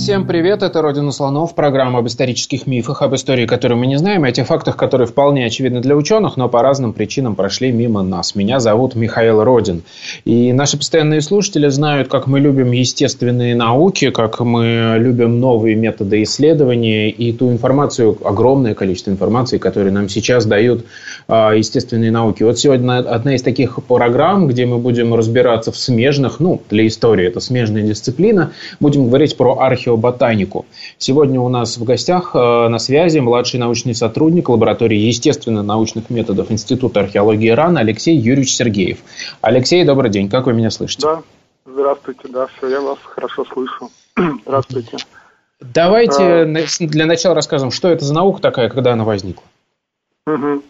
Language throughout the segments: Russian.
Всем привет, это «Родина слонов», программа об исторических мифах, об истории, которую мы не знаем, о тех фактах, которые вполне очевидны для ученых, но по разным причинам прошли мимо нас. Меня зовут Михаил Родин. И наши постоянные слушатели знают, как мы любим естественные науки, как мы любим новые методы исследования и ту информацию, огромное количество информации, которую нам сейчас дают а, естественные науки. Вот сегодня одна из таких программ, где мы будем разбираться в смежных, ну, для истории это смежная дисциплина, будем говорить про археологию археоботанику. Сегодня у нас в гостях э, на связи младший научный сотрудник лаборатории естественно-научных методов Института археологии РАН Алексей Юрьевич Сергеев. Алексей, добрый день. Как вы меня слышите? Да, здравствуйте. Да, все, я вас хорошо слышу. Здравствуйте. Давайте а... для начала расскажем, что это за наука такая, когда она возникла. Угу.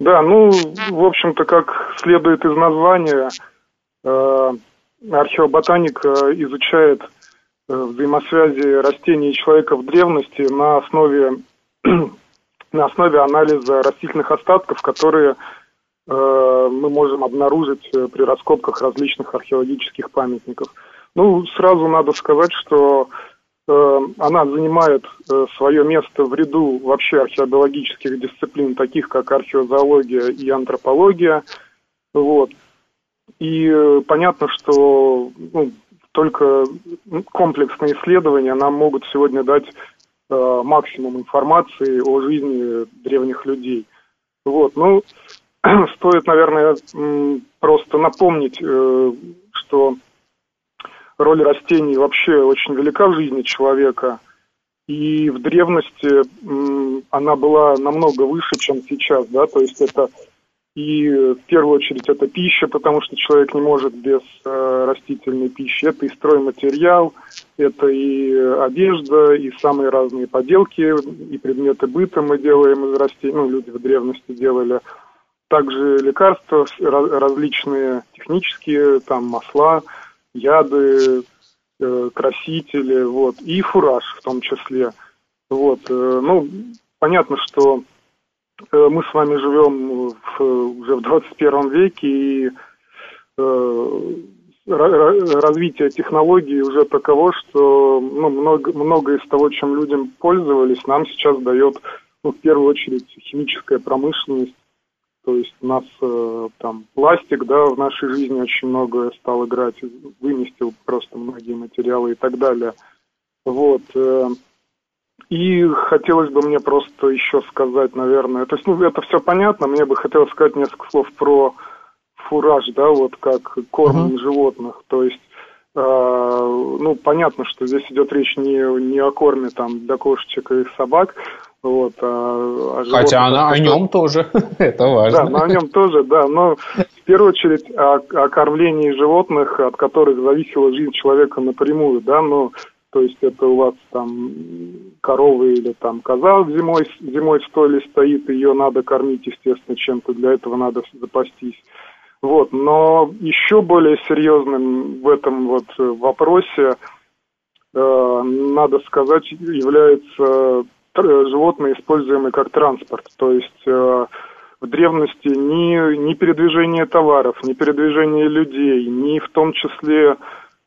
Да, ну, в общем-то, как следует из названия, э, археоботаника изучает Э, взаимосвязи растений и человека в древности на основе, на основе анализа растительных остатков, которые э, мы можем обнаружить э, при раскопках различных археологических памятников. Ну, сразу надо сказать, что э, она занимает э, свое место в ряду вообще археологических дисциплин, таких как археозоология и антропология. Вот. И э, понятно, что ну, только комплексные исследования нам могут сегодня дать э, максимум информации о жизни древних людей. Вот, ну, стоит, наверное, просто напомнить, э, что роль растений вообще очень велика в жизни человека, и в древности э, она была намного выше, чем сейчас, да, то есть это и в первую очередь это пища, потому что человек не может без э, растительной пищи. Это и стройматериал, это и одежда, и самые разные поделки, и предметы быта мы делаем из растений, ну, люди в древности делали. Также лекарства различные технические, там масла, яды, э, красители, вот, и фураж в том числе. Вот, э, ну, понятно, что Э, мы с вами живем в, уже в 21 веке, и э, развитие технологий уже таково, что ну, много, много из того, чем людям пользовались, нам сейчас дает ну, в первую очередь химическая промышленность. То есть у нас э, там пластик, да, в нашей жизни очень много стал играть, выместил просто многие материалы и так далее. Вот. Э, и хотелось бы мне просто еще сказать, наверное, то есть, ну, это все понятно, мне бы хотелось сказать несколько слов про фураж, да, вот как корм uh-huh. животных, то есть, э, ну, понятно, что здесь идет речь не, не о корме там для кошечек и собак, вот, а, а Хотя она о нем тоже, это важно. Да, но о нем тоже, да, но в первую очередь о, о кормлении животных, от которых зависела жизнь человека напрямую, да, но то есть это у вас там корова или там коза зимой, зимой в стойле стоит, ее надо кормить, естественно, чем-то, для этого надо запастись. Вот, но еще более серьезным в этом вот вопросе, э, надо сказать, является животные, используемые как транспорт. То есть э, в древности ни, ни передвижение товаров, ни передвижение людей, ни в том числе Э,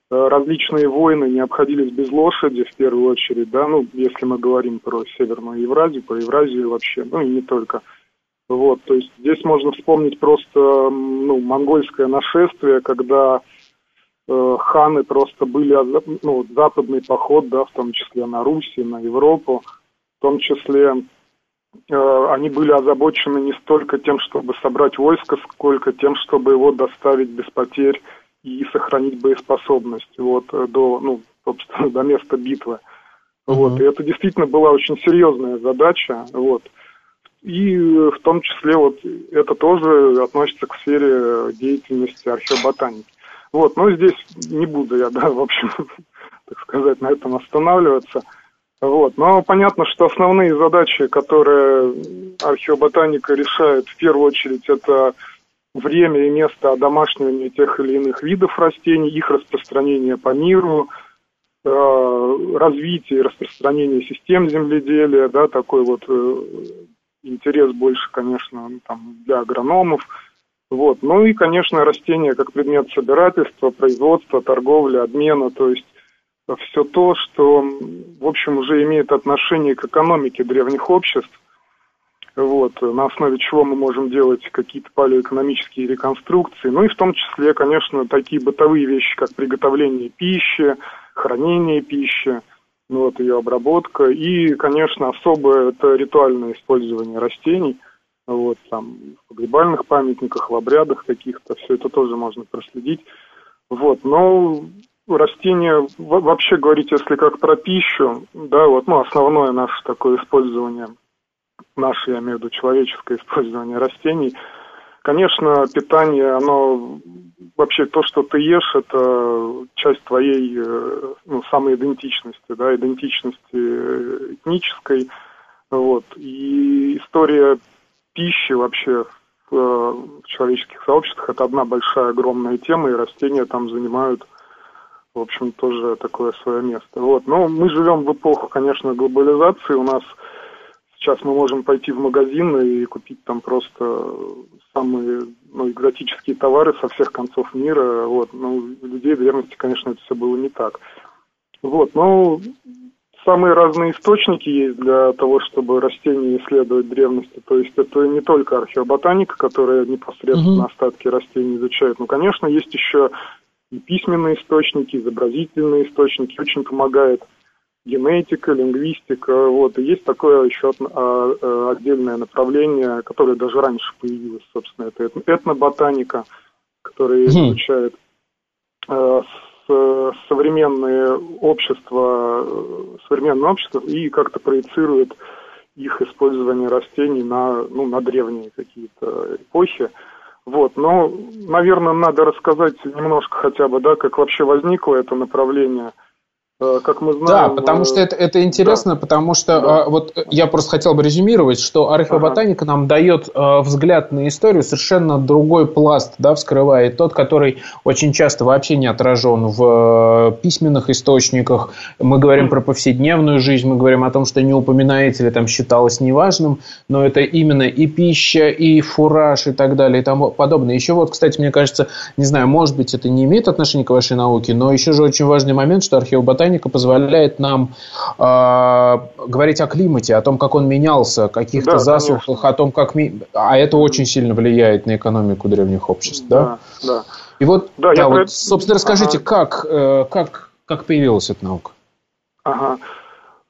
различные войны не обходились без лошади в первую очередь, да, ну, если мы говорим про Северную Евразию, про Евразию вообще, ну и не только. Вот, то есть здесь можно вспомнить просто, ну, монгольское нашествие, когда э, ханы просто были, ну, западный поход, да, в том числе на Руси, на Европу, в том числе э, они были озабочены не столько тем, чтобы собрать войско, сколько тем, чтобы его доставить без потерь и сохранить боеспособность вот, э, до, ну, собственно, до места битвы. Uh-huh. Вот, и это действительно была очень серьезная задача. Вот. И в том числе вот это тоже относится к сфере деятельности археоботаники. Вот, но здесь не буду я, да, в общем, так сказать, на этом останавливаться. Вот. Но понятно, что основные задачи, которые археоботаника решает, в первую очередь, это время и место одомашнивания тех или иных видов растений, их распространение по миру, э, развитие и распространение систем земледелия, да, такой вот э, интерес больше, конечно, там, для агрономов. Вот. Ну и, конечно, растения как предмет собирательства, производства, торговли, обмена, то есть все то, что, в общем, уже имеет отношение к экономике древних обществ, вот, на основе чего мы можем делать какие-то палеоэкономические реконструкции, ну и в том числе, конечно, такие бытовые вещи, как приготовление пищи, хранение пищи, ну, вот ее обработка, и, конечно, особое это ритуальное использование растений, вот, там, в погребальных памятниках, в обрядах каких-то, все это тоже можно проследить. Вот, но растения, вообще говорить, если как про пищу, да, вот, ну, основное наше такое использование, наше, я имею в виду, человеческое использование растений, конечно, питание, оно вообще то, что ты ешь, это часть твоей, э, ну, самой идентичности, да, идентичности этнической, вот, и история пищи вообще в, э, в человеческих сообществах это одна большая огромная тема, и растения там занимают в общем, тоже такое свое место. Вот. Но мы живем в эпоху, конечно, глобализации. У нас сейчас мы можем пойти в магазин и купить там просто самые ну, экзотические товары со всех концов мира. Вот. Но у людей в древности, конечно, это все было не так. Вот. Но самые разные источники есть для того, чтобы растения исследовать древности. То есть это не только археоботаника, которая непосредственно mm-hmm. остатки растений изучает. Но, конечно, есть еще и письменные источники, изобразительные источники, очень помогает генетика, лингвистика, вот, и есть такое еще а, а, отдельное направление, которое даже раньше появилось, собственно, это этноботаника, которая изучает э, современные общества, современное общество и как-то проецирует их использование растений на, ну, на древние какие-то эпохи. Вот, но, наверное, надо рассказать немножко хотя бы, да, как вообще возникло это направление – как мы знаем... Да, потому что это, это интересно, да. потому что да. А, вот я просто хотел бы резюмировать, что археоботаника ага. нам дает а, взгляд на историю совершенно другой пласт, да, вскрывает тот, который очень часто вообще не отражен в а, письменных источниках. Мы говорим про повседневную жизнь, мы говорим о том, что не упоминается или там считалось неважным, но это именно и пища, и фураж, и так далее, и тому подобное. Еще вот, кстати, мне кажется, не знаю, может быть, это не имеет отношения к вашей науке, но еще же очень важный момент, что археоботаника ботаника позволяет нам э, говорить о климате, о том, как он менялся, каких-то да, засухах, конечно. о том, как... А это очень сильно влияет на экономику древних обществ, да? Да, да. И вот, да, да вот, собственно, расскажите, ага. как, э, как, как появилась эта наука? Ага.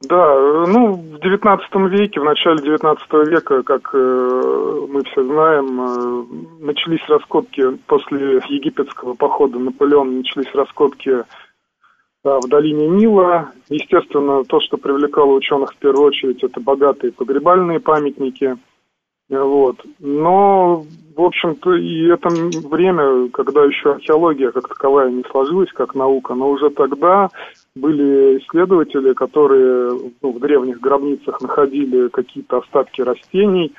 Да, ну, в XIX веке, в начале XIX века, как э, мы все знаем, э, начались раскопки после египетского похода Наполеона, начались раскопки в долине Нила. Естественно, то, что привлекало ученых в первую очередь, это богатые погребальные памятники. Вот. Но, в общем-то, и это время, когда еще археология как таковая не сложилась как наука, но уже тогда были исследователи, которые ну, в древних гробницах находили какие-то остатки растений,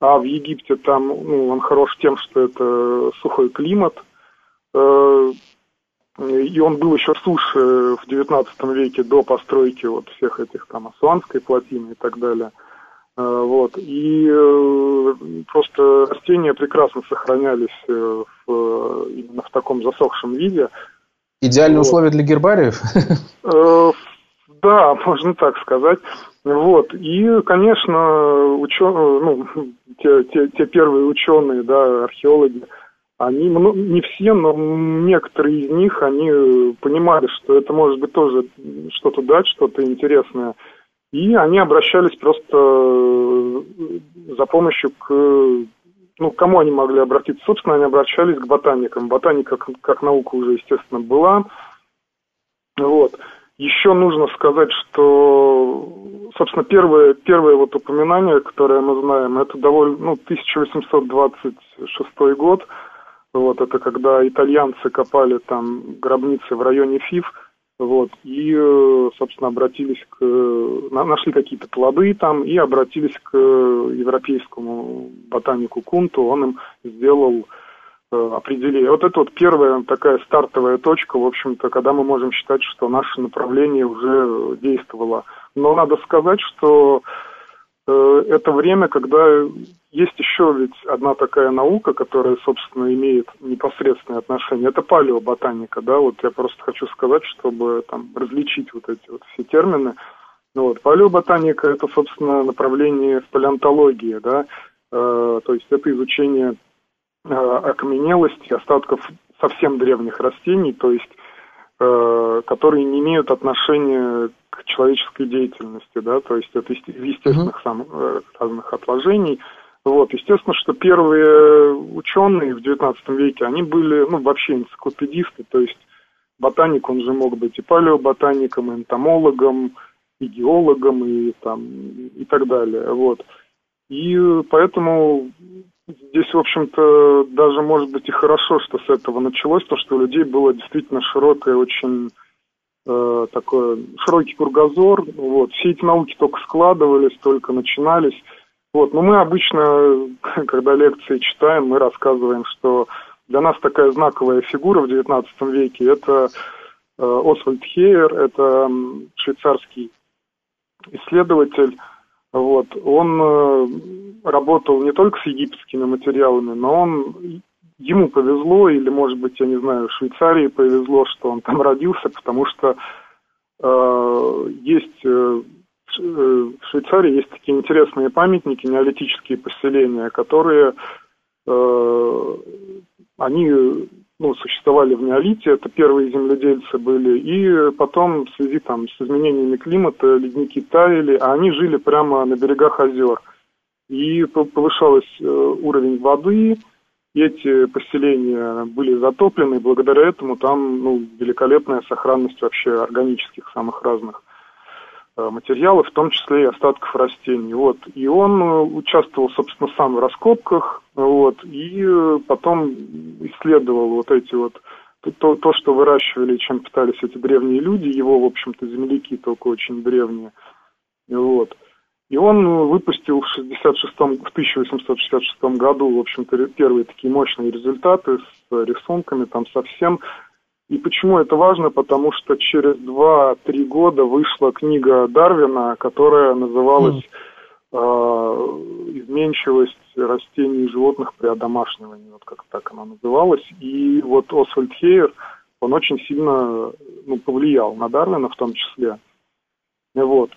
а в Египте там, ну, он хорош тем, что это сухой климат, э, и он был еще суше в XIX веке до постройки вот всех этих там Асуанской плотины и так далее. Э, вот. И э, просто растения прекрасно сохранялись э, в, именно в таком засохшем виде. Идеальные вот. условия для гербариев? Да, можно так сказать. Вот. И, конечно, ученые, ну, те, те, те первые ученые, да, археологи, они, ну, не все, но некоторые из них, они понимали, что это может быть тоже что-то дать, что-то интересное. И они обращались просто э, за помощью к... Ну, к кому они могли обратиться? Собственно, они обращались к ботаникам. Ботаника как, как наука уже, естественно, была. Вот. Еще нужно сказать, что, собственно, первое, первое вот упоминание, которое мы знаем, это довольно, ну, 1826 год – вот это когда итальянцы копали там гробницы в районе Фив, Вот, и, собственно, обратились к... Нашли какие-то плоды там и обратились к европейскому ботанику Кунту. Он им сделал определение. Вот это вот первая такая стартовая точка, в общем-то, когда мы можем считать, что наше направление уже действовало. Но надо сказать, что Э, это время, когда есть еще ведь одна такая наука, которая, собственно, имеет непосредственное отношение. Это палеоботаника, да, вот я просто хочу сказать, чтобы там различить вот эти вот все термины. Ну, вот, палеоботаника – это, собственно, направление в палеонтологии, да, э, то есть это изучение э, окаменелости, остатков совсем древних растений, то есть э, которые не имеют отношения к человеческой деятельности, да, то есть это из естественных mm-hmm. сам, э, разных отложений. Вот, естественно, что первые ученые в XIX веке, они были, ну, вообще энциклопедисты, то есть ботаник, он же мог быть и палеоботаником, и энтомологом, и геологом, и там, и так далее, вот. И поэтому здесь, в общем-то, даже, может быть, и хорошо, что с этого началось, то, что у людей было действительно широкое очень э, такой широкий кругозор. Вот. Все эти науки только складывались, только начинались. Вот. Но мы обычно, когда лекции читаем, мы рассказываем, что для нас такая знаковая фигура в XIX веке – это э, Освальд Хейер, это швейцарский исследователь. Вот. Он э, работал не только с египетскими материалами, но он ему повезло, или, может быть, я не знаю, Швейцарии повезло, что он там родился, потому что э, есть э, в Швейцарии есть такие интересные памятники, неолитические поселения, которые э, они ну, существовали в неолите, это первые земледельцы были, и потом в связи там, с изменениями климата ледники таяли, а они жили прямо на берегах озер. И повышалась э, уровень воды, эти поселения были затоплены, и благодаря этому там ну, великолепная сохранность вообще органических самых разных э, материалов, в том числе и остатков растений. Вот. И он э, участвовал, собственно, сам в раскопках, вот, и э, потом исследовал вот эти вот то, то, что выращивали, чем питались эти древние люди, его, в общем-то, земляки только очень древние. Вот. И он выпустил в, 66 в 1866 году, в общем-то, первые такие мощные результаты с рисунками, там совсем. И почему это важно? Потому что через 2-3 года вышла книга Дарвина, которая называлась э, «Изменчивость растений и животных при одомашнивании». Вот как так она называлась. И вот Освальд Хейер, он очень сильно ну, повлиял на Дарвина в том числе. Вот.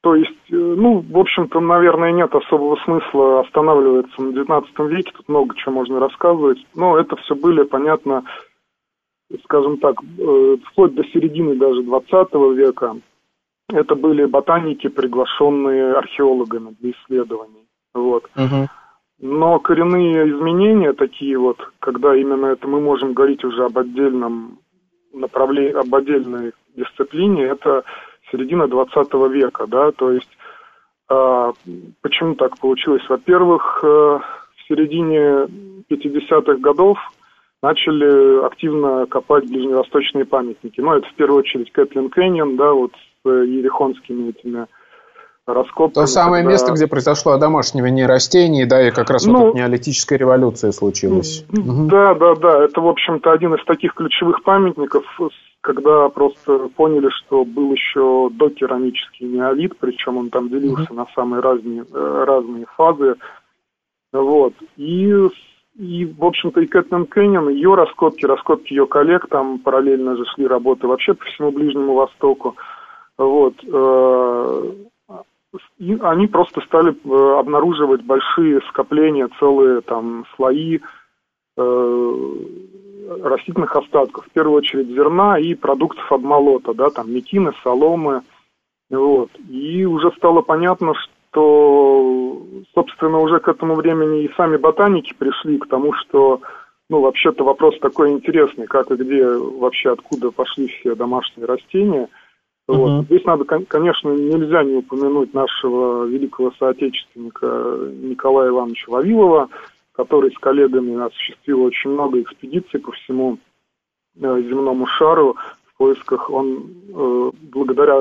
То есть, э, ну, в общем-то, наверное, нет особого смысла останавливаться на XIX веке, тут много чего можно рассказывать, но это все были, понятно, скажем так, э, вплоть до середины даже XX века, это были ботаники, приглашенные археологами для исследований. Вот. Угу. Но коренные изменения такие вот, когда именно это мы можем говорить уже об отдельном направлении, об отдельной дисциплине, это середина 20 века, да, то есть э, почему так получилось? Во-первых, э, в середине 50-х годов начали активно копать ближневосточные памятники. Ну, это в первую очередь Кэтлин Кэньон, да, вот с ерехонскими этими раскопками. То самое когда... место, где произошло одомашнивание растений, да, и как раз ну, вот неолитическая революция случилась. Да, да, да, это, в общем-то, один из таких ключевых памятников, когда просто поняли, что был еще докерамический неолит, причем он там делился mm-hmm. на самые разные, э, разные фазы. Вот. И, и в общем-то, и Кэтлин Кэннин, ее раскопки, раскопки ее коллег, там параллельно же шли работы вообще по всему Ближнему Востоку. Вот. Э, и они просто стали э, обнаруживать большие скопления, целые там слои растительных остатков, в первую очередь зерна и продуктов обмолота, да, там мекины, соломы, вот. И уже стало понятно, что, собственно, уже к этому времени и сами ботаники пришли к тому, что, ну, вообще-то вопрос такой интересный, как и где вообще, откуда пошли все домашние растения. Вот. Uh-huh. Здесь надо, конечно, нельзя не упомянуть нашего великого соотечественника Николая Ивановича Вавилова, который с коллегами осуществил очень много экспедиций по всему э, земному шару, поисках. Он, э, благодаря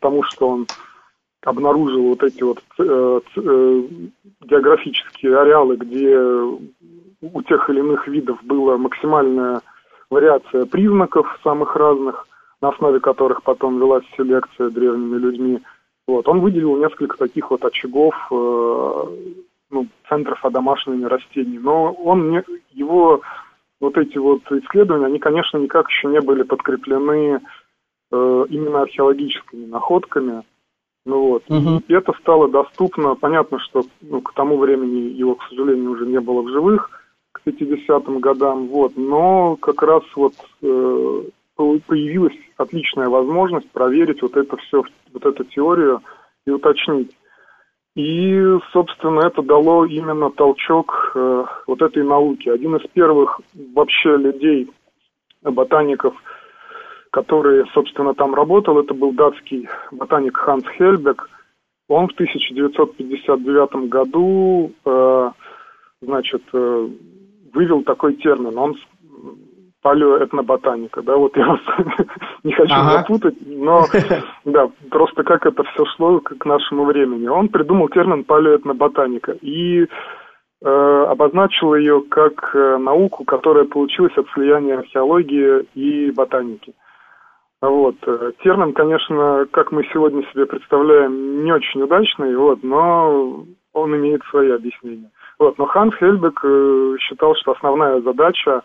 тому, что он обнаружил вот эти вот э, э, географические ареалы, где у тех или иных видов была максимальная вариация признаков самых разных, на основе которых потом велась селекция древними людьми. Вот. Он выделил несколько таких вот очагов, э, ну, центров одомашнивания растений. Но он не, его вот эти вот исследования, они, конечно, никак еще не были подкреплены э, именно археологическими находками. Ну вот. Угу. И это стало доступно. Понятно, что ну, к тому времени его, к сожалению, уже не было в живых, к 50-м годам. Вот. Но как раз вот э, появилась отличная возможность проверить вот это все, вот эту теорию и уточнить. И, собственно, это дало именно толчок э, вот этой науке. Один из первых вообще людей, ботаников, который, собственно, там работал, это был датский ботаник Ханс Хельбек. Он в 1959 году, э, значит, э, вывел такой термин. Он палеоэтноботаника, да, вот я вас не хочу ага. запутать, но да, просто как это все шло к нашему времени. Он придумал термин палеоэтноботаника и э, обозначил ее как э, науку, которая получилась от слияния археологии и ботаники. Вот. Э, термин, конечно, как мы сегодня себе представляем, не очень удачный, вот, но он имеет свои объяснения. Вот. Но Ханс Хельбек э, считал, что основная задача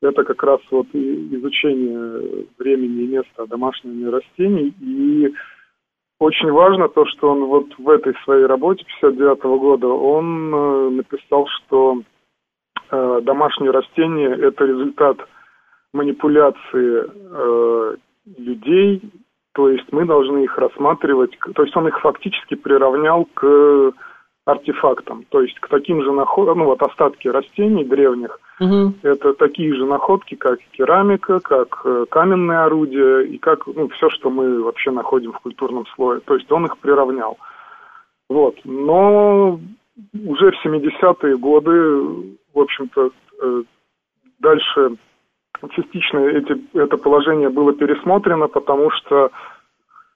это как раз вот изучение времени и места домашними растений. И очень важно то, что он вот в этой своей работе 59 года, он э, написал, что домашние растения – это результат манипуляции людей, то есть мы должны их рассматривать, то есть он их фактически приравнял к артефактам, то есть к таким же находкам, ну вот остатки растений древних, угу. это такие же находки, как керамика, как э, каменные орудия и как ну, все, что мы вообще находим в культурном слое. То есть он их приравнял. Вот. Но уже в 70-е годы, в общем-то, э, дальше частично эти, это положение было пересмотрено, потому что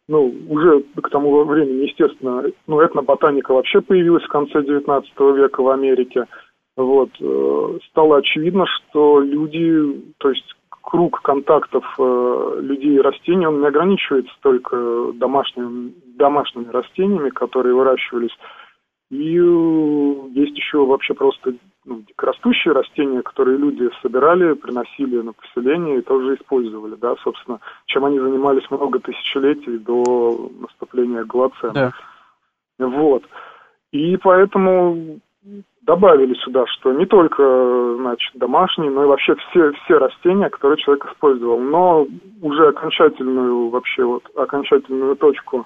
ну, уже к тому времени, естественно, ну, этноботаника вообще появилась в конце XIX века в Америке. Вот, э, стало очевидно, что люди, то есть круг контактов э, людей и растений, он не ограничивается только домашними, домашними растениями, которые выращивались. И э, есть еще вообще просто ну, дикорастущие растения, которые люди собирали, приносили на поселение и тоже использовали, да, собственно, чем они занимались много тысячелетий до наступления Голоцена. Да. Вот. И поэтому добавили сюда, что не только, значит, домашние, но и вообще все, все растения, которые человек использовал. Но уже окончательную, вообще вот, окончательную точку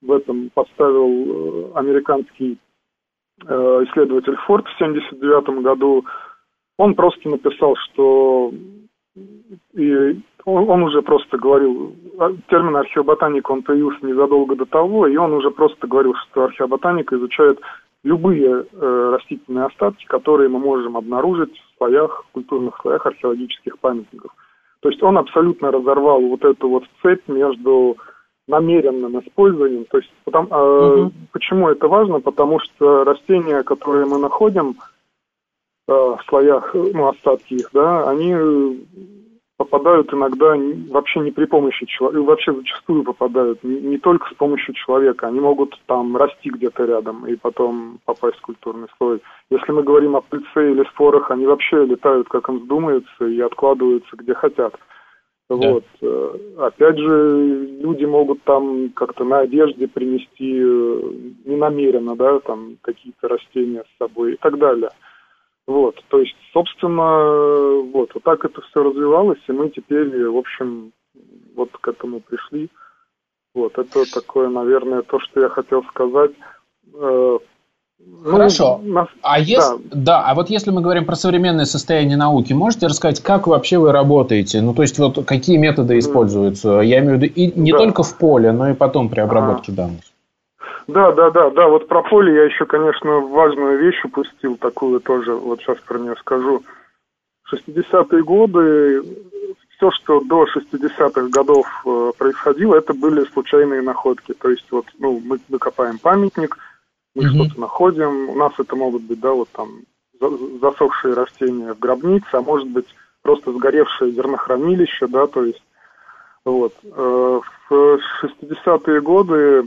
в этом поставил э, американский исследователь Форд в 1979 году, он просто написал, что и он, уже просто говорил, а, термин археоботаника, он появился незадолго до того, и он уже просто говорил, что археоботаника изучает любые э, растительные остатки, которые мы можем обнаружить в слоях, культурных слоях археологических памятников. То есть он абсолютно разорвал вот эту вот цепь между намеренным использованием. То есть потому, э, угу. почему это важно? Потому что растения, которые мы находим э, в слоях, ну, остатки их, да, они попадают иногда вообще не при помощи человека, вообще зачастую попадают не, не только с помощью человека, они могут там расти где-то рядом и потом попасть в культурный слой. Если мы говорим о пыльце или спорах, они вообще летают, как им вздумается, и откладываются где хотят. Вот. Э, опять же, люди могут там как-то на одежде принести э, ненамеренно, да, там какие-то растения с собой и так далее. Вот, то есть, собственно, вот, вот так это все развивалось, и мы теперь, в общем, вот к этому пришли. Вот, это такое, наверное, то, что я хотел сказать. Ну, Хорошо. Ну, а если, да. да, а вот если мы говорим про современное состояние науки, можете рассказать, как вообще вы работаете? Ну, то есть, вот какие методы используются? Я имею в виду и не да. только в поле, но и потом при обработке ага. данных. Да, да, да, да. Вот про поле я еще, конечно, важную вещь упустил, такую тоже, вот сейчас про нее скажу. 60-е годы все, что до 60-х годов э, происходило, это были случайные находки. То есть вот, ну, мы, мы копаем памятник, мы mm-hmm. что-то находим, у нас это могут быть, да, вот там засохшие растения в гробнице, а может быть просто сгоревшее зернохранилище, да, то есть вот. Э, в 60-е годы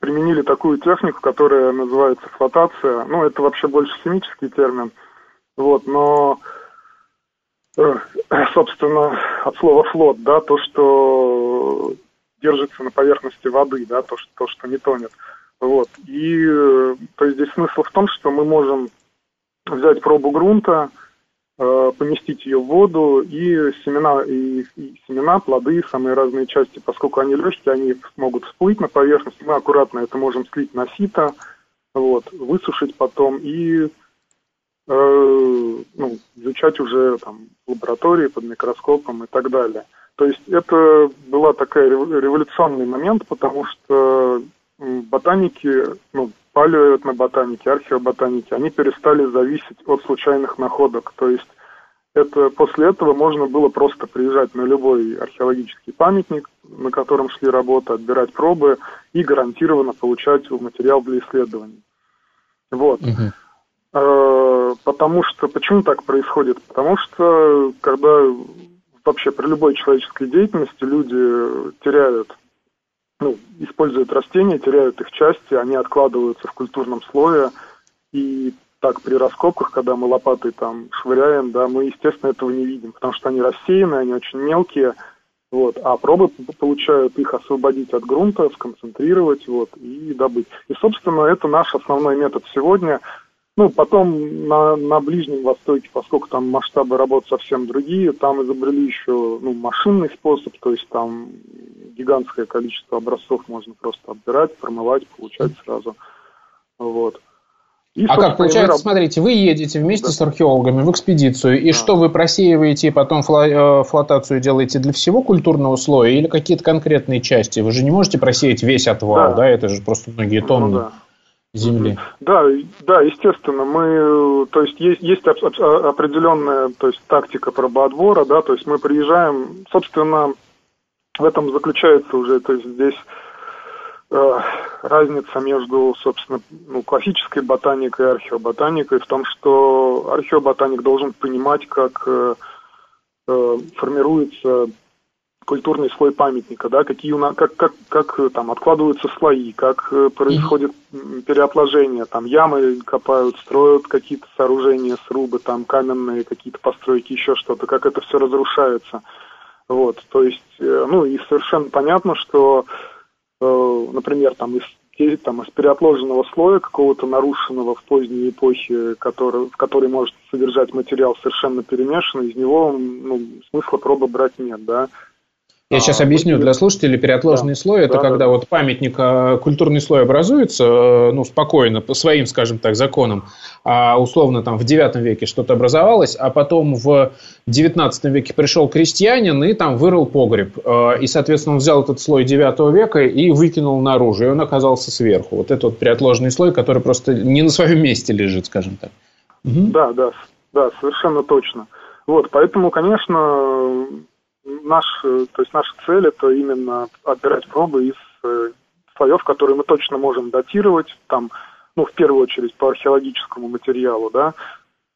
применили такую технику, которая называется флотация. Ну, это вообще больше химический термин. Вот, но, э, собственно, от слова флот, да, то, что держится на поверхности воды, да, то, что, то, что не тонет. Вот. И то есть здесь смысл в том, что мы можем взять пробу грунта, э, поместить ее в воду и семена, и, и семена, плоды, самые разные части, поскольку они легкие, они могут всплыть на поверхность, мы аккуратно это можем слить на сито, вот, высушить потом и э, ну, изучать уже там, в лаборатории под микроскопом и так далее. То есть это была такая революционный момент, потому что ботаники, ну, палеоэтноботаники, археоботаники, они перестали зависеть от случайных находок. То есть это, после этого можно было просто приезжать на любой археологический памятник, на котором шли работы, отбирать пробы и гарантированно получать материал для исследований. Вот. Угу. Потому что, почему так происходит? Потому что, когда вообще при любой человеческой деятельности люди теряют ну, используют растения, теряют их части, они откладываются в культурном слое, и так при раскопках, когда мы лопатой там швыряем, да, мы, естественно, этого не видим, потому что они рассеяны, они очень мелкие, вот, а пробы получают их освободить от грунта, сконцентрировать, вот, и добыть. И, собственно, это наш основной метод сегодня. Ну, потом на, на Ближнем Востоке, поскольку там масштабы работ совсем другие, там изобрели еще ну, машинный способ, то есть там гигантское количество образцов можно просто отбирать, промывать, получать сразу. Вот. И, а как получается, вы... смотрите, вы едете вместе да. с археологами в экспедицию, и да. что вы просеиваете и потом фло... Э, флотацию делаете для всего культурного слоя или какие-то конкретные части? Вы же не можете просеять весь отвал, да, да? это же просто многие ну тонны. Ну, да земли. Да, да, естественно, мы, то есть есть, есть определенная, то есть тактика пробоотбора, да, то есть мы приезжаем, собственно, в этом заключается уже, то есть здесь э, разница между, собственно, ну, классической ботаникой и археоботаникой в том, что археоботаник должен понимать, как э, э, формируется культурный слой памятника, да, какие у нас, как, как, как э, там откладываются слои, как э, происходит переопложение, там ямы копают, строят какие-то сооружения, срубы, там каменные какие-то постройки, еще что-то, как это все разрушается. Вот, то есть, э, ну и совершенно понятно, что, например, там из там, из переопложенного слоя какого-то нарушенного в поздней эпохе, который, в который может содержать материал совершенно перемешанный, из него ну, смысла пробы брать нет, да. Я сейчас а, объясню для слушателей. Переотложный да, слой – это да, когда да. вот памятник, а, культурный слой образуется, э, ну, спокойно, по своим, скажем так, законам, а условно там в 9 веке что-то образовалось, а потом в 19 веке пришел крестьянин и там вырыл погреб. Э, и, соответственно, он взял этот слой 9 века и выкинул наружу, и он оказался сверху. Вот это вот переотложный слой, который просто не на своем месте лежит, скажем так. Угу. Да, да, да, совершенно точно. Вот, поэтому, конечно, наш, э, то есть наша цель это именно отбирать пробы из э, слоев, которые мы точно можем датировать, там, ну, в первую очередь по археологическому материалу, да,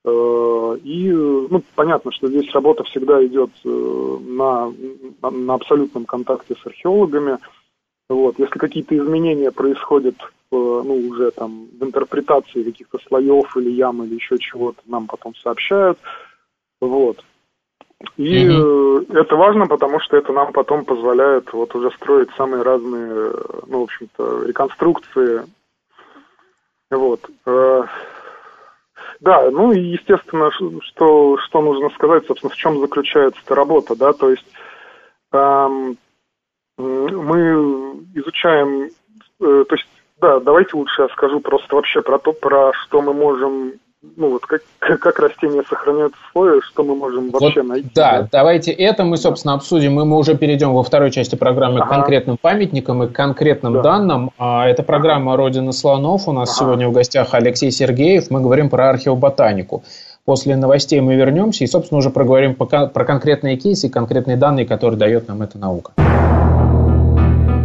э, и, ну, понятно, что здесь работа всегда идет на, на абсолютном контакте с археологами. Вот. Если какие-то изменения происходят ну, уже там в интерпретации каких-то слоев или ям или еще чего-то, нам потом сообщают. Вот. И угу. это важно, потому что это нам потом позволяет вот уже строить самые разные, ну, в общем-то, реконструкции. Вот. Э, да, ну и естественно, что, что нужно сказать, собственно, в чем заключается эта работа, да, то есть эм, мы изучаем, э, то есть, да, давайте лучше я скажу просто вообще про то, про что мы можем ну вот как, как растения сохраняют слой, что мы можем вообще вот, найти. Да, да, давайте это мы, собственно, обсудим, и мы уже перейдем во второй части программы ага. к конкретным памятникам и к конкретным да. данным. А, это программа «Родина слонов». У нас ага. сегодня в гостях Алексей Сергеев. Мы говорим про археоботанику. После новостей мы вернемся и, собственно, уже проговорим про конкретные кейсы и конкретные данные, которые дает нам эта наука.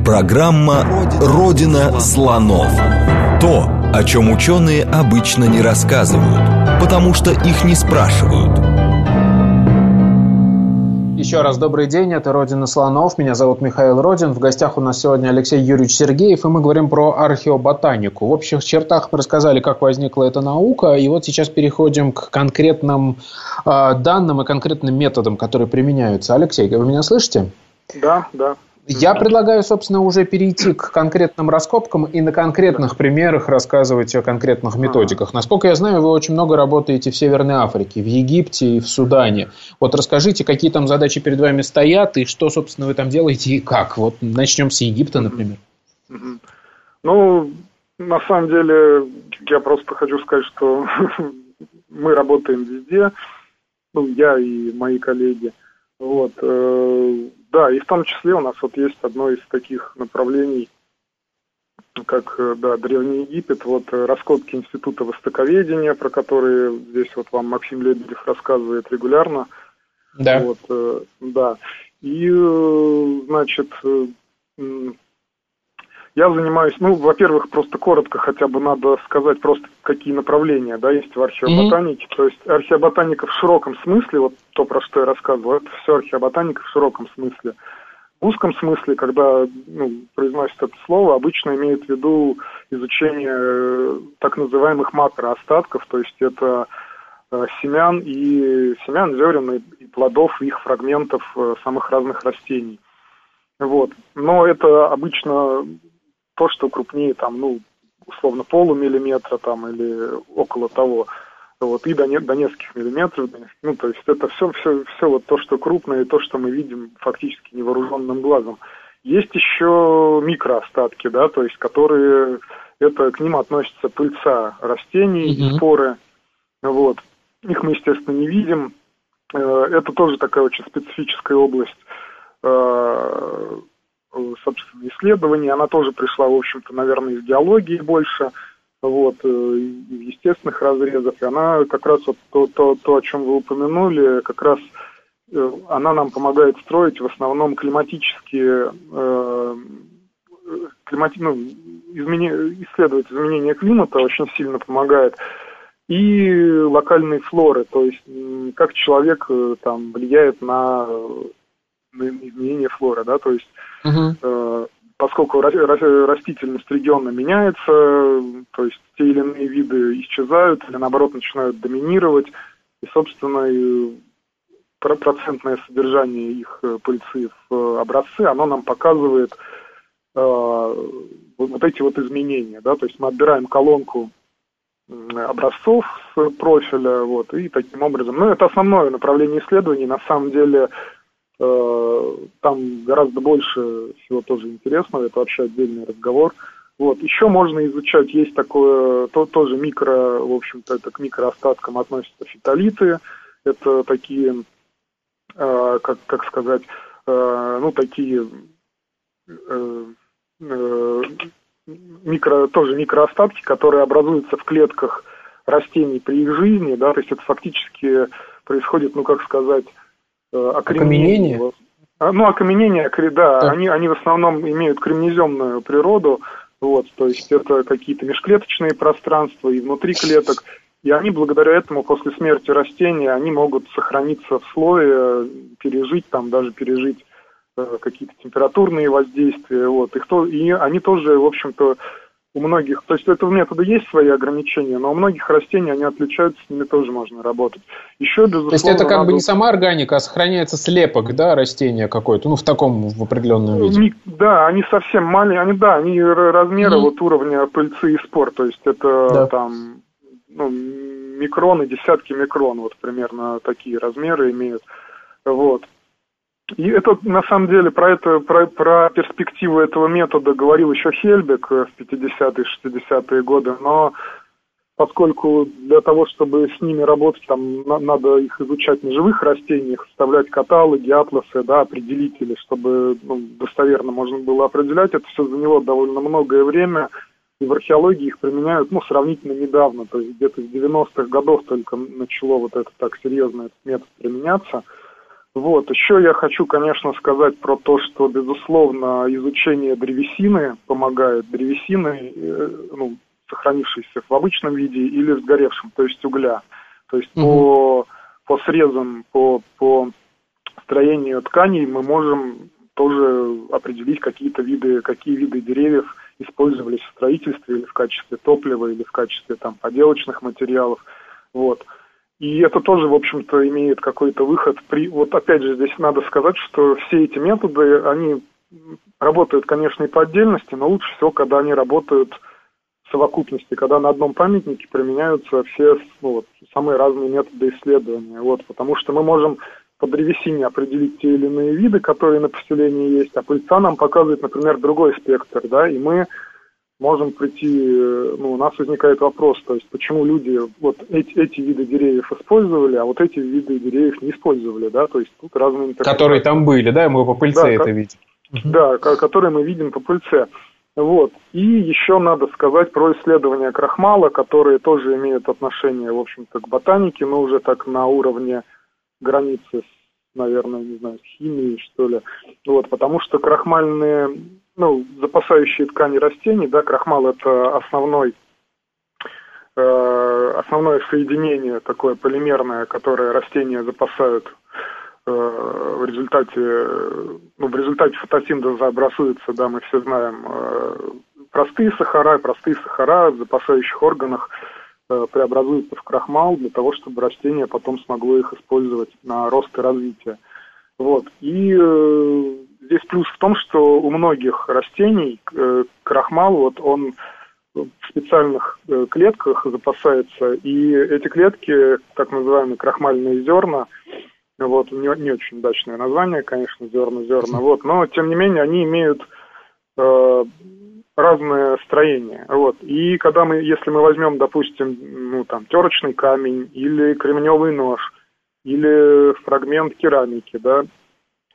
Программа «Родина слонов». То, о чем ученые обычно не рассказывают, потому что их не спрашивают. Еще раз добрый день, это «Родина слонов», меня зовут Михаил Родин. В гостях у нас сегодня Алексей Юрьевич Сергеев, и мы говорим про археоботанику. В общих чертах мы рассказали, как возникла эта наука, и вот сейчас переходим к конкретным э, данным и конкретным методам, которые применяются. Алексей, вы меня слышите? Да, да. Я предлагаю, собственно, уже перейти к конкретным раскопкам и на конкретных примерах рассказывать о конкретных методиках. Насколько я знаю, вы очень много работаете в Северной Африке, в Египте и в Судане. Вот расскажите, какие там задачи перед вами стоят и что, собственно, вы там делаете и как. Вот начнем с Египта, например. Ну, на самом деле, я просто хочу сказать, что мы работаем везде, ну, я и мои коллеги. Вот. Да, и в том числе у нас вот есть одно из таких направлений, как э, да, Древний Египет, вот э, раскопки Института Востоковедения, про которые здесь вот вам Максим Лебедев рассказывает регулярно. Да. Вот, э, да. И, значит, я занимаюсь, ну, во-первых, просто коротко хотя бы надо сказать просто, какие направления, да, есть в археоботанике. Mm-hmm. То есть археоботаника в широком смысле, вот то, про что я рассказывал, это все археоботаника в широком смысле. В узком смысле, когда ну, произносят это слово, обычно имеют в виду изучение э, так называемых макроостатков, то есть это э, семян и семян, зерен и плодов, их фрагментов э, самых разных растений. Вот. Но это обычно то, что крупнее, там, ну, условно, полумиллиметра там или около того, вот, и до, не, до нескольких миллиметров, ну, то есть это все, все, все вот то, что крупное, и то, что мы видим фактически невооруженным глазом. Есть еще микроостатки, да, то есть которые, это к ним относятся пыльца растений, mm-hmm. споры, вот. Их мы, естественно, не видим. Э, это тоже такая очень специфическая область Э, собственно, исследований. Она тоже пришла, в общем-то, наверное, из геологии больше, вот, э, в естественных разрезах. И она как раз вот то, то, то, о чем вы упомянули, как раз э, она нам помогает строить в основном климатические э, климати... ну, измене... исследовать изменения климата очень сильно помогает и локальные флоры, то есть как человек там влияет на изменение флоры, да, то есть Угу. Поскольку растительность региона меняется, то есть те или иные виды исчезают или наоборот начинают доминировать, и, собственно, процентное содержание их э, пыльцы в э, образцы, оно нам показывает э, вот эти вот изменения, да, то есть мы отбираем колонку образцов с профиля, вот, и таким образом, ну, это основное направление исследований, на самом деле Э, там гораздо больше всего тоже интересного, это вообще отдельный разговор. Вот. Еще можно изучать, есть такое, то, тоже микро, в общем-то, это к микроостаткам относятся фитолиты. Это такие, э, как, как сказать, э, ну, такие э, э, микро, тоже микроостатки, которые образуются в клетках растений при их жизни, да, то есть это фактически происходит, ну, как сказать, Э, окаменение. окаменение? А, ну, окаменение, да, да. Они, они в основном имеют кремнеземную природу, вот, то есть это какие-то межклеточные пространства и внутри клеток, и они благодаря этому после смерти растения, они могут сохраниться в слое, пережить там, даже пережить э, какие-то температурные воздействия, вот, их то, и они тоже, в общем-то, у многих, то есть у этого метода есть свои ограничения, но у многих растений они отличаются, с ними тоже можно работать. Еще, безусловно, То есть это как надо... бы не сама органика, а сохраняется слепок, да, растения какое-то, ну, в таком, в определенном виде. Да, они совсем маленькие, они, да, они размеры mm-hmm. вот уровня пыльцы и спор, то есть это да. там, ну, микроны, десятки микрон, вот примерно такие размеры имеют. Вот. И это на самом деле про это про, про перспективу этого метода говорил еще Хельбек в 50-е, 60-е годы, но поскольку для того, чтобы с ними работать, там на, надо их изучать на живых растениях, составлять каталоги, атласы, да, определители, чтобы ну, достоверно можно было определять, это все заняло довольно многое время, и в археологии их применяют, ну, сравнительно недавно, то есть где-то с 90-х годов только начало вот это так серьезно этот метод применяться. Вот, еще я хочу, конечно, сказать про то, что, безусловно, изучение древесины помогает. Древесины, э, ну, сохранившейся в обычном виде или в сгоревшем, то есть угля. То есть угу. по, по срезам, по, по строению тканей мы можем тоже определить какие-то виды, какие виды деревьев использовались в строительстве или в качестве топлива, или в качестве там поделочных материалов. Вот. И это тоже, в общем-то, имеет какой-то выход. При... Вот опять же, здесь надо сказать, что все эти методы, они работают, конечно, и по отдельности, но лучше всего, когда они работают в совокупности, когда на одном памятнике применяются все ну, вот, самые разные методы исследования. Вот, потому что мы можем по древесине определить те или иные виды, которые на поселении есть, а пыльца нам показывает, например, другой спектр, да, и мы можем прийти, э, ну, у нас возникает вопрос, то есть почему люди вот эти, эти виды деревьев использовали, а вот эти виды деревьев не использовали, да, то есть тут разные интерпретации. Которые там были, да, мы по пыльце да, это видим. Да, которые мы видим по пыльце. Вот. И еще надо сказать про исследования крахмала, которые тоже имеют отношение, в общем-то, к ботанике, но уже так на уровне границы с, наверное, не знаю, с химией, что ли. Вот, потому что крахмальные, ну, запасающие ткани растений, да, крахмал это основной э, основное соединение такое полимерное, которое растения запасают э, в результате, ну, в результате фотосинтеза образуются, да, мы все знаем, э, простые сахара, простые сахара в запасающих органах преобразуются в крахмал для того, чтобы растение потом смогло их использовать на рост и развитие. Вот. И э, здесь плюс в том, что у многих растений э, крахмал, вот он в специальных э, клетках запасается, и эти клетки, так называемые крахмальные зерна, вот, не, не очень удачное название, конечно, зерна-зерна, вот, но, тем не менее, они имеют э, разное строение. Вот. И когда мы, если мы возьмем, допустим, ну, там, терочный камень или кремневый нож, или фрагмент керамики, да,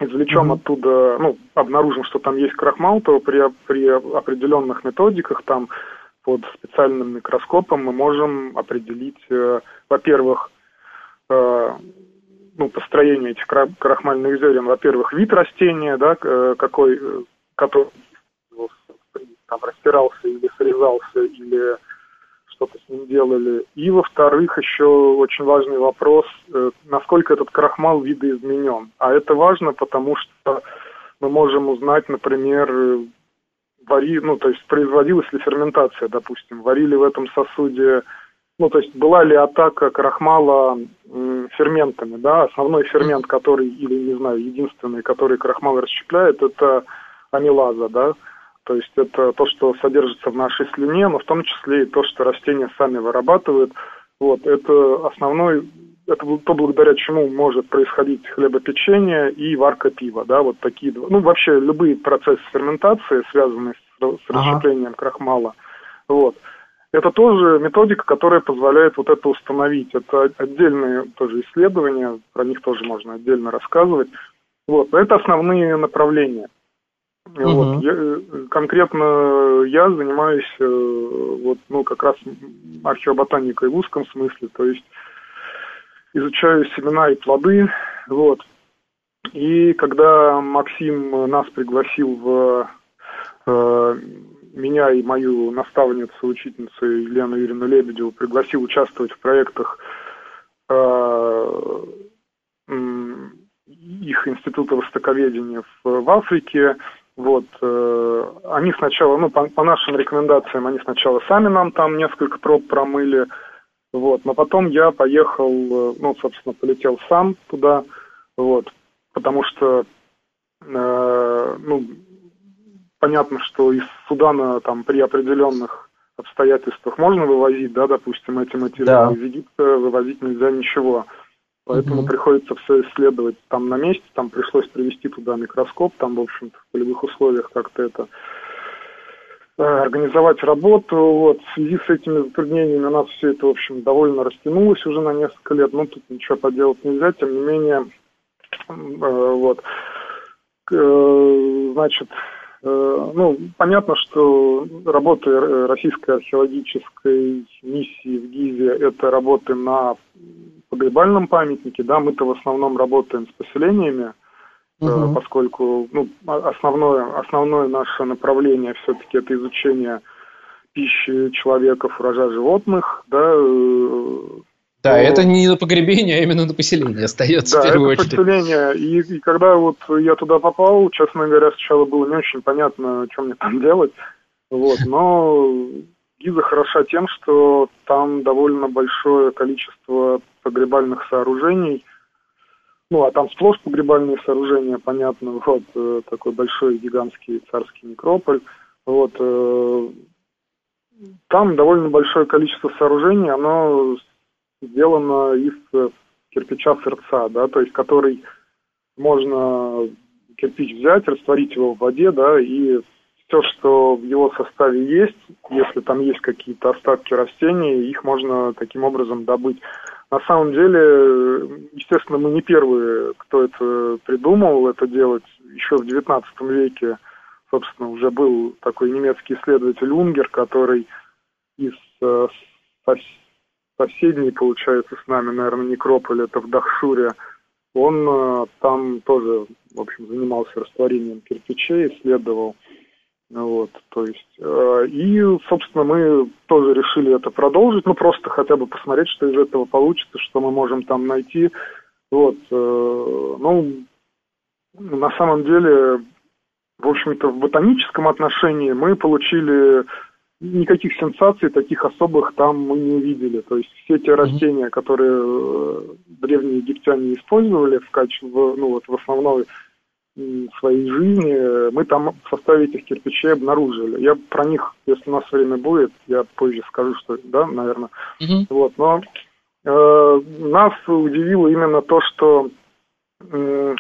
извлечем mm-hmm. оттуда, ну, обнаружим, что там есть крахмал, то при, при определенных методиках, там, под специальным микроскопом мы можем определить, э, во-первых, э, ну, построение этих крахмальных зерен, во-первых, вид растения, да, э, какой, э, который там растирался или срезался, или что-то с ним делали. И, во-вторых, еще очень важный вопрос, э, насколько этот крахмал видоизменен. А это важно, потому что мы можем узнать, например, вари, ну, то есть производилась ли ферментация, допустим, варили в этом сосуде, ну, то есть была ли атака крахмала ферментами, да, основной фермент, который, или, не знаю, единственный, который крахмал расщепляет, это амилаза, да, то есть это то, что содержится в нашей слюне, но в том числе и то, что растения сами вырабатывают. Вот, это основной, это то, благодаря чему может происходить хлебопечение и варка пива, да, вот такие два. Ну, вообще любые процессы ферментации, связанные с, с расщеплением ага. крахмала. Вот. Это тоже методика, которая позволяет вот это установить. Это отдельные тоже исследования, про них тоже можно отдельно рассказывать. Вот. Но это основные направления. Угу. Вот, я, э, конкретно я занимаюсь э, вот, ну, как раз археоботаникой в узком смысле, то есть изучаю семена и плоды. Вот. И когда Максим нас пригласил в э, меня и мою наставницу, учительницу Елену Юрьевну Лебедеву, пригласил участвовать в проектах э, их института востоковедения в, в Африке, вот, э, они сначала, ну, по, по нашим рекомендациям, они сначала сами нам там несколько проб промыли, вот, но потом я поехал, э, ну, собственно, полетел сам туда, вот, потому что, э, ну, понятно, что из Судана там при определенных обстоятельствах можно вывозить, да, допустим, эти материалы, да. из Египта вывозить нельзя ничего. Поэтому mm-hmm. приходится все исследовать там на месте, там пришлось привести туда микроскоп, там, в общем-то, в полевых условиях как-то это э, организовать работу. Вот. В связи с этими затруднениями у нас все это, в общем, довольно растянулось уже на несколько лет. Ну, тут ничего поделать нельзя, тем не менее, э, вот. Э, значит, ну, понятно, что работы российской археологической миссии в Гизе – это работы на погребальном памятнике, да, мы-то в основном работаем с поселениями, угу. поскольку ну, основное, основное наше направление все-таки это изучение пищи человека, урожая животных, да, да, но... это не на погребение, а именно на поселение остается да, в первую это очередь. поселение. И, и когда вот я туда попал, честно говоря, сначала было не очень понятно, что мне там делать. Вот, но Гиза хороша тем, что там довольно большое количество погребальных сооружений. Ну, а там сплошь погребальные сооружения, понятно, вот э, такой большой гигантский царский некрополь. Вот, э, там довольно большое количество сооружений, оно сделано из э, кирпича сердца, да, то есть который можно кирпич взять, растворить его в воде, да, и все, что в его составе есть, если там есть какие-то остатки растений, их можно таким образом добыть. На самом деле, естественно, мы не первые, кто это придумал, это делать. Еще в XIX веке, собственно, уже был такой немецкий исследователь Унгер, который из э, соседний, получается, с нами, наверное, некрополь, это в Дахшуре, он э, там тоже, в общем, занимался растворением кирпичей, исследовал. Вот, то есть, э, и, собственно, мы тоже решили это продолжить, ну, просто хотя бы посмотреть, что из этого получится, что мы можем там найти. Вот, э, ну, на самом деле, в общем-то, в ботаническом отношении мы получили никаких сенсаций таких особых там мы не увидели. То есть все те растения, которые э, древние египтяне использовали в качестве, ну вот в основной своей жизни, мы там в составе этих кирпичей обнаружили. Я про них, если у нас время будет, я позже скажу, что да, наверное. Mm-hmm. Вот, но э, нас удивило именно то, что э,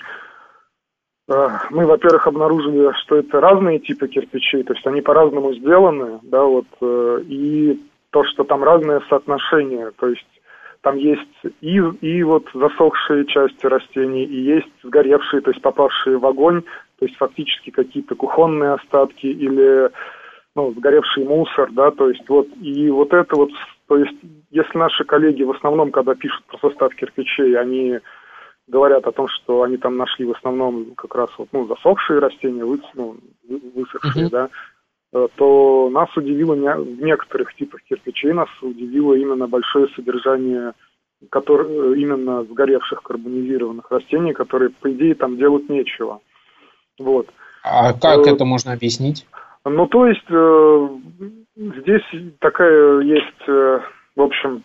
мы, во-первых, обнаружили, что это разные типы кирпичей, то есть они по-разному сделаны, да, вот, э, и то, что там разное соотношение, то есть там есть и, и вот засохшие части растений, и есть сгоревшие, то есть попавшие в огонь, то есть фактически какие-то кухонные остатки или ну, сгоревший мусор, да, то есть вот, и вот это вот, то есть если наши коллеги в основном, когда пишут про состав кирпичей, они говорят о том, что они там нашли в основном как раз вот, ну, засохшие растения, вы, ну, высохшие, mm-hmm. да, э, то нас удивило не, в некоторых типах кирпичей, нас удивило именно большое содержание который, э, именно сгоревших карбонизированных растений, которые, по идее, там делать нечего. Вот. А как э, это можно объяснить? Ну, то есть, э, здесь такая есть, э, в общем,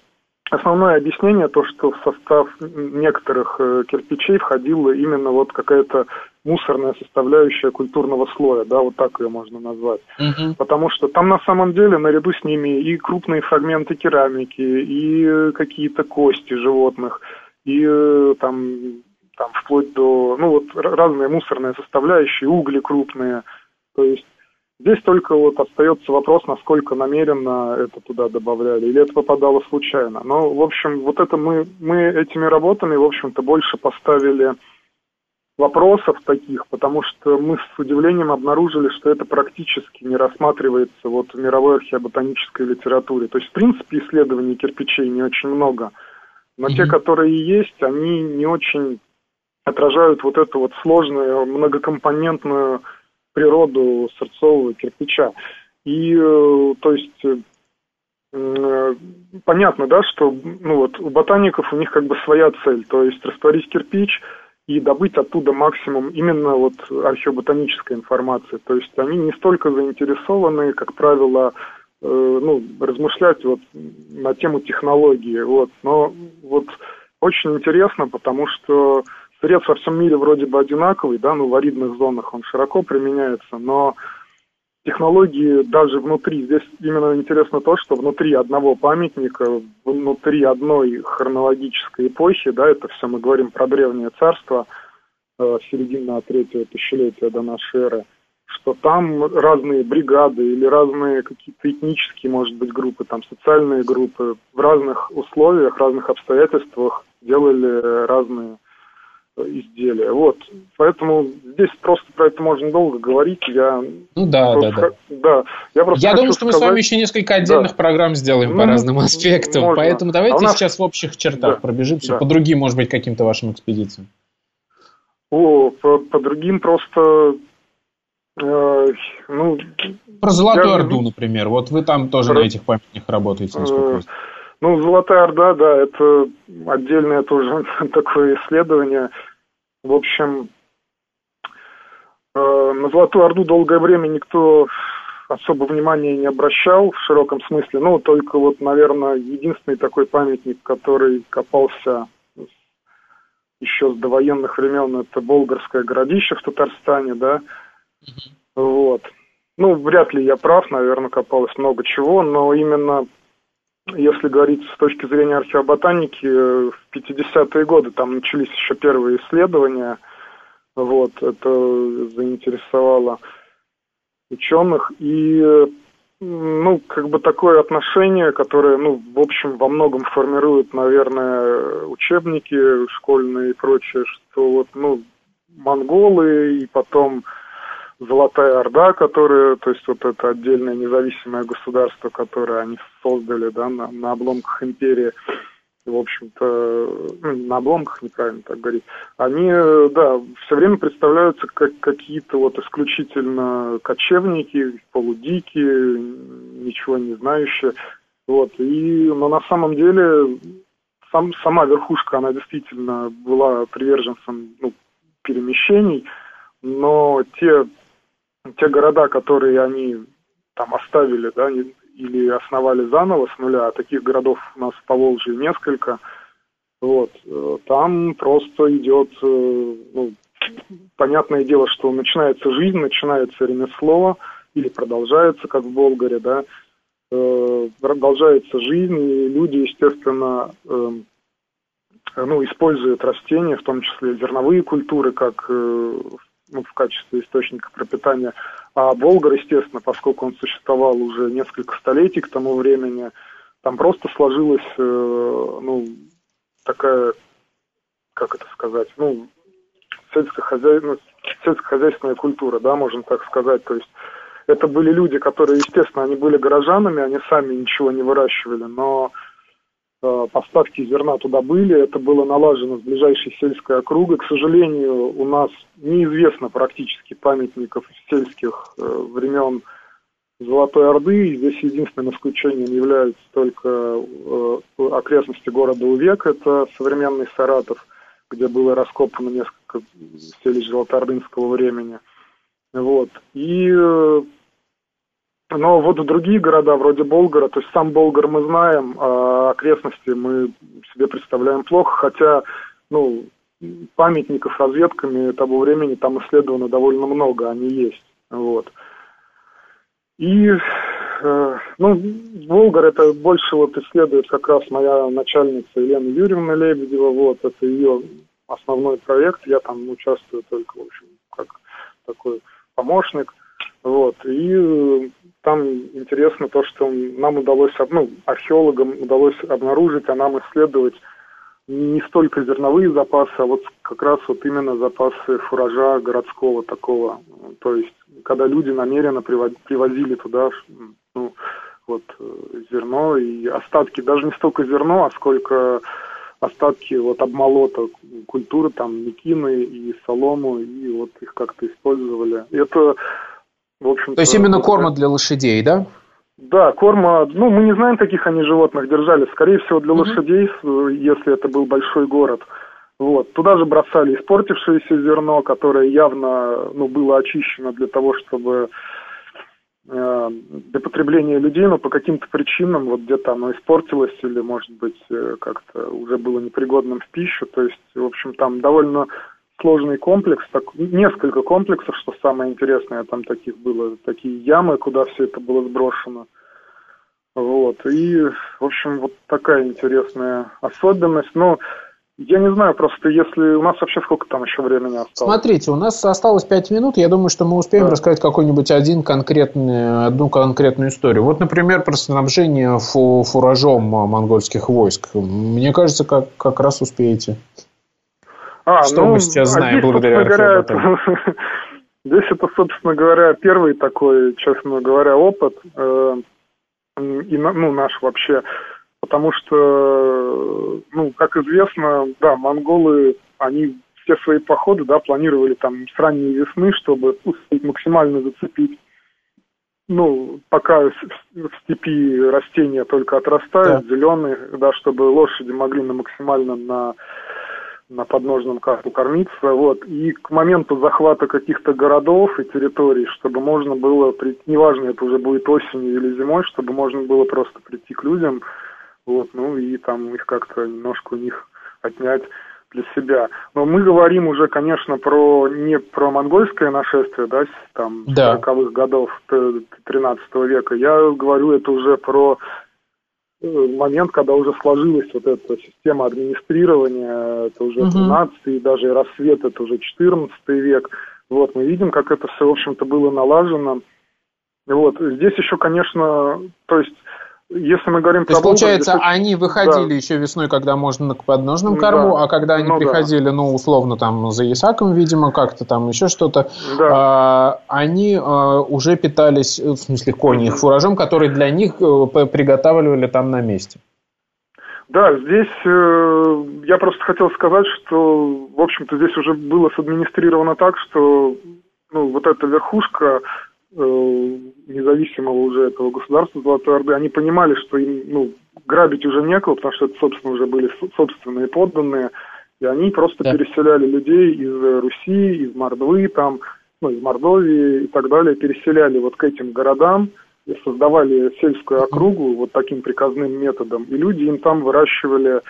Основное объяснение то, что в состав некоторых э, кирпичей входила именно вот какая-то мусорная составляющая культурного слоя, да, вот так ее можно назвать. Угу. Потому что там на самом деле наряду с ними и крупные фрагменты керамики, и какие-то кости животных, и э, там, там вплоть до, ну вот разные мусорные составляющие, угли крупные. То есть Здесь только вот остается вопрос, насколько намеренно это туда добавляли, или это попадало случайно. Но, в общем, вот это мы, мы этими работами, в общем-то, больше поставили вопросов таких, потому что мы с удивлением обнаружили, что это практически не рассматривается вот в мировой археоботанической литературе. То есть, в принципе, исследований кирпичей не очень много, но mm-hmm. те, которые есть, они не очень отражают вот эту вот сложную, многокомпонентную природу сырцового кирпича. И, э, то есть, э, понятно, да, что ну вот, у ботаников у них как бы своя цель, то есть растворить кирпич и добыть оттуда максимум именно вот археоботанической информации. То есть они не столько заинтересованы, как правило, э, ну, размышлять вот на тему технологии, вот. Но вот очень интересно, потому что Сырец во всем мире вроде бы одинаковый, да, ну, в аридных зонах он широко применяется, но технологии даже внутри, здесь именно интересно то, что внутри одного памятника, внутри одной хронологической эпохи, да, это все мы говорим про древнее царство, э, середина третьего тысячелетия до нашей эры, что там разные бригады или разные какие-то этнические, может быть, группы, там социальные группы в разных условиях, разных обстоятельствах делали разные изделия. Вот. Поэтому здесь просто про это можно долго говорить. Я ну да, да, да. да. Я, просто я думаю, что сказать... мы с вами еще несколько отдельных да. программ сделаем ну, по разным аспектам. Можно. Поэтому давайте а нас... сейчас в общих чертах да. пробежимся да. по другим, может быть, каким-то вашим экспедициям. О, по, по другим просто э, ну, Про Золотую я... Орду, например. Вот вы там тоже Про... на этих памятниках работаете, насколько э, Ну, Золотая Орда, да, это отдельное тоже такое исследование. В общем, э, на Золотую Орду долгое время никто особо внимания не обращал в широком смысле. Ну, только вот, наверное, единственный такой памятник, который копался еще с довоенных времен, это Болгарское городище в Татарстане, да. Вот. Ну, вряд ли я прав, наверное, копалось много чего, но именно если говорить с точки зрения археоботаники, в 50-е годы там начались еще первые исследования, вот, это заинтересовало ученых, и ну, как бы такое отношение, которое, ну, в общем, во многом формирует, наверное, учебники школьные и прочее, что вот, ну, монголы и потом Золотая Орда, которая, то есть вот это отдельное независимое государство, которое они создали, да, на, на обломках империи, в общем-то, ну, на обломках, неправильно так говорить, они, да, все время представляются как какие-то вот исключительно кочевники, полудики, ничего не знающие, вот, и, но на самом деле сам, сама верхушка, она действительно была приверженцем ну, перемещений, но те те города, которые они там оставили, да, или основали заново с нуля, а таких городов у нас по Волжье несколько, вот, э, там просто идет, э, ну, понятное дело, что начинается жизнь, начинается ремесло, или продолжается, как в Болгаре, да, э, продолжается жизнь, и люди, естественно, ну, используют растения, в том числе зерновые культуры, как в ну, в качестве источника пропитания. А Болгар, естественно, поскольку он существовал уже несколько столетий к тому времени, там просто сложилась, э, ну, такая, как это сказать, ну, сельскохозяй... ну, сельскохозяйственная культура, да, можем так сказать. То есть это были люди, которые, естественно, они были горожанами, они сами ничего не выращивали, но поставки зерна туда были, это было налажено с ближайшей сельской округой. К сожалению, у нас неизвестно практически памятников сельских э, времен Золотой Орды. И здесь единственным исключением являются только э, окрестности города Увек, это современный Саратов, где было раскопано несколько селищ Золотоордынского времени. Вот. И но вот в другие города, вроде Болгара, то есть сам Болгар мы знаем, а окрестности мы себе представляем плохо, хотя, ну, памятников разведками того времени там исследовано довольно много, они есть, вот. И, э, ну, Болгар это больше вот исследует как раз моя начальница Елена Юрьевна Лебедева, вот, это ее основной проект, я там участвую только, в общем, как такой помощник, вот, и там интересно то, что нам удалось, ну, археологам удалось обнаружить, а нам исследовать не столько зерновые запасы, а вот как раз вот именно запасы фуража городского такого. То есть, когда люди намеренно привозили туда ну, вот, зерно и остатки, даже не столько зерно, а сколько остатки вот обмолота культуры, там, мекины и солому, и вот их как-то использовали. Это в общем То есть именно корма для лошадей, да? Да, корма, ну, мы не знаем, каких они животных держали. Скорее всего, для mm лошадей, если это был большой город. Вот. Туда же бросали испортившееся зерно, которое явно ну, было очищено для того, чтобы э, для потребления людей, но по каким-то причинам вот где-то оно испортилось или, может быть, э, как-то уже было непригодным в пищу. То есть, в общем, там довольно сложный комплекс, так, несколько комплексов, что самое интересное, там таких было, такие ямы, куда все это было сброшено. Вот, и, в общем, вот такая интересная особенность. Но я не знаю, просто если... У нас вообще сколько там еще времени осталось? Смотрите, у нас осталось 5 минут. Я думаю, что мы успеем да. рассказать какой-нибудь один конкретный, одну конкретную историю. Вот, например, про снабжение фу, фуражом монгольских войск. Мне кажется, как, как раз успеете. А, что ну, мы сейчас знаем а здесь, благодаря говоря, Здесь это, собственно говоря, первый такой, честно говоря, опыт, э, и ну, наш вообще, потому что, ну, как известно, да, монголы, они все свои походы, да, планировали там с ранней весны, чтобы максимально зацепить. Ну, пока в степи растения только отрастают, да. зеленые, да, чтобы лошади могли на максимально на на подножном карту кормиться, вот, и к моменту захвата каких-то городов и территорий, чтобы можно было прийти, неважно, это уже будет осенью или зимой, чтобы можно было просто прийти к людям, вот, ну, и там их как-то немножко у них отнять для себя. Но мы говорим уже, конечно, про не про монгольское нашествие, да, там, да. 40-х годов 13 века. Я говорю это уже про момент, когда уже сложилась вот эта система администрирования, это уже 13 угу. и даже рассвет, это уже 14 век. Вот, мы видим, как это все, в общем-то, было налажено. Вот, здесь еще, конечно, то есть если мы говорим То есть, получается, здесь... они выходили да. еще весной, когда можно к подножным корму, да. а когда они ну, приходили, да. ну, условно, там, за Исаком, видимо, как-то там еще что-то, да. а, они а, уже питались, в смысле, кони, их фуражом, который для них а, приготавливали там на месте. Да, здесь э, я просто хотел сказать, что, в общем-то, здесь уже было садминистрировано так, что ну, вот эта верхушка Э, независимого уже этого государства Золотой Орды, они понимали, что им ну, грабить уже некого, потому что это, собственно, уже были собственные подданные, и они просто да. переселяли людей из Руси, из Мордвы, там, ну, из Мордовии и так далее, переселяли вот к этим городам, и создавали сельскую округу вот таким приказным методом, и люди им там выращивали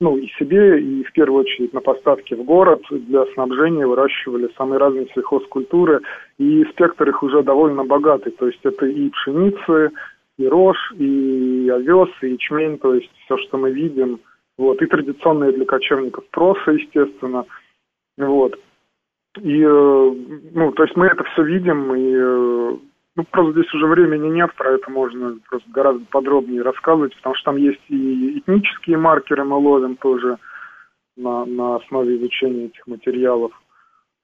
ну, и себе, и в первую очередь на поставки в город. Для снабжения выращивали самые разные сельхозкультуры, и спектр их уже довольно богатый, то есть это и пшеницы, и рожь, и овес, и ячмень, то есть все, что мы видим, вот, и традиционные для кочевников проса, естественно, вот. И, э, ну, то есть мы это все видим, и э, ну, просто здесь уже времени нет, про это можно просто гораздо подробнее рассказывать, потому что там есть и этнические маркеры мы ловим тоже на, на основе изучения этих материалов.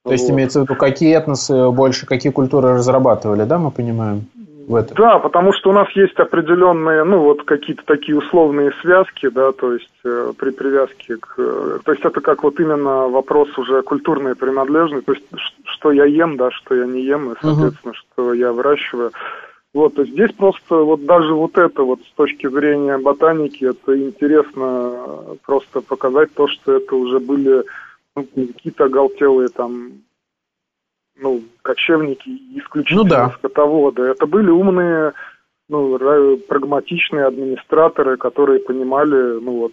То вот. есть имеется в виду, какие этносы больше, какие культуры разрабатывали, да, мы понимаем? В этом? Да, потому что у нас есть определенные, ну, вот какие-то такие условные связки, да, то есть э, при привязке к... Э, то есть это как вот именно вопрос уже культурной принадлежности, то есть что я ем, да, что я не ем, и, соответственно, угу. что я выращиваю. Вот, то есть здесь просто вот даже вот это вот с точки зрения ботаники, это интересно просто показать то, что это уже были ну, какие-то оголтелые там ну, кочевники исключительно ну, да. скотоводы. Это были умные, ну, прагматичные администраторы, которые понимали, ну вот,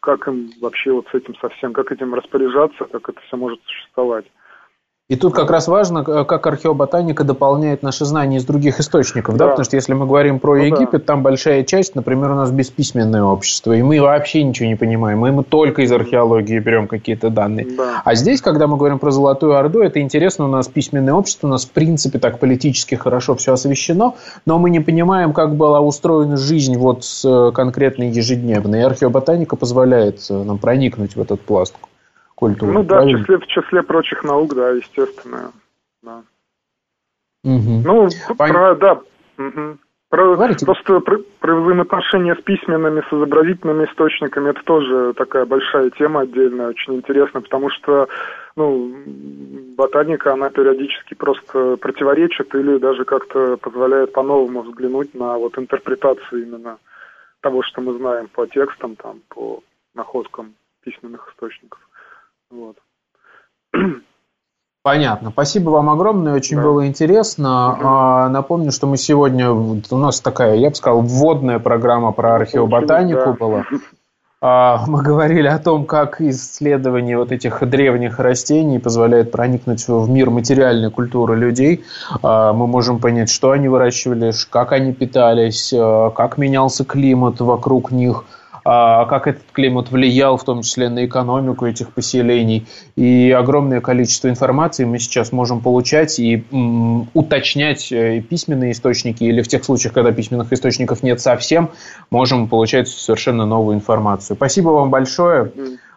как им вообще вот с этим совсем, как этим распоряжаться, как это все может существовать. И тут как раз важно, как археоботаника дополняет наши знания из других источников, да, да? потому что если мы говорим про ну, Египет, да. там большая часть, например, у нас бесписьменное общество, и мы вообще ничего не понимаем, мы, мы только из археологии берем какие-то данные. Да. А здесь, когда мы говорим про Золотую Орду, это интересно, у нас письменное общество, у нас в принципе так политически хорошо все освещено, но мы не понимаем, как была устроена жизнь вот с конкретной ежедневной. И археоботаника позволяет нам проникнуть в этот пласт культуры. Ну да, в числе, в числе прочих наук, да, естественно. Да. Угу. Ну, Пон... про, да. Угу. Про, просто про, про взаимоотношения с письменными, с изобразительными источниками, это тоже такая большая тема отдельная, очень интересная, потому что ну, ботаника, она периодически просто противоречит или даже как-то позволяет по-новому взглянуть на вот интерпретацию именно того, что мы знаем по текстам, там, по находкам письменных источников. Вот. Понятно. Спасибо вам огромное, очень да. было интересно. Угу. Напомню, что мы сегодня, у нас такая, я бы сказал, вводная программа про археоботанику да. была. А, мы говорили о том, как исследование вот этих древних растений позволяет проникнуть в мир материальной культуры людей. А, мы можем понять, что они выращивали, как они питались, как менялся климат вокруг них – как этот климат влиял в том числе на экономику этих поселений. И огромное количество информации мы сейчас можем получать и уточнять э, письменные источники, или в тех случаях, когда письменных источников нет совсем, можем получать совершенно новую информацию. Спасибо вам большое.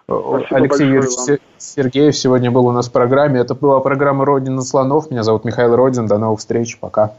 Спасибо Алексей Юрьевич Сергеев сегодня был у нас в программе. Это была программа «Родина слонов». Меня зовут Михаил Родин. До новых встреч. Пока.